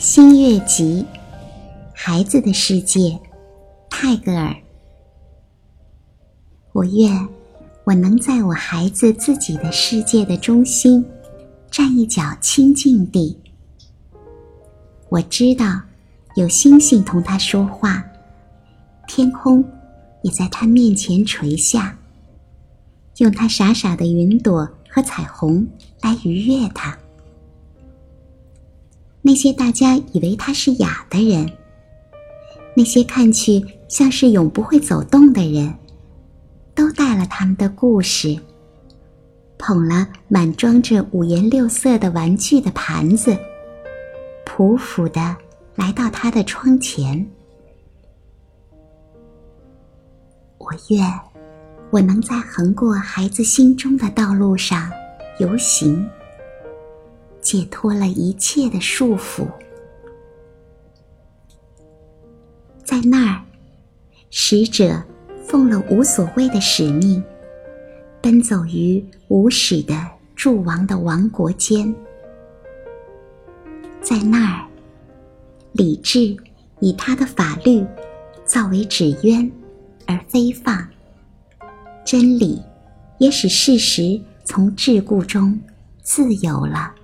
新月集，孩子的世界，泰戈尔。我愿我能在我孩子自己的世界的中心，站一角清净地。我知道有星星同他说话，天空也在他面前垂下，用他傻傻的云朵和彩虹来愉悦他。那些大家以为他是哑的人，那些看去像是永不会走动的人，都带了他们的故事，捧了满装着五颜六色的玩具的盘子。匍匐的来到他的窗前，我愿我能在横过孩子心中的道路上游行，解脱了一切的束缚。在那儿，使者奉了无所谓的使命，奔走于无始的诸王的王国间。在那儿，理智以他的法律造为纸鸢而飞放，真理也使事实从桎梏中自由了。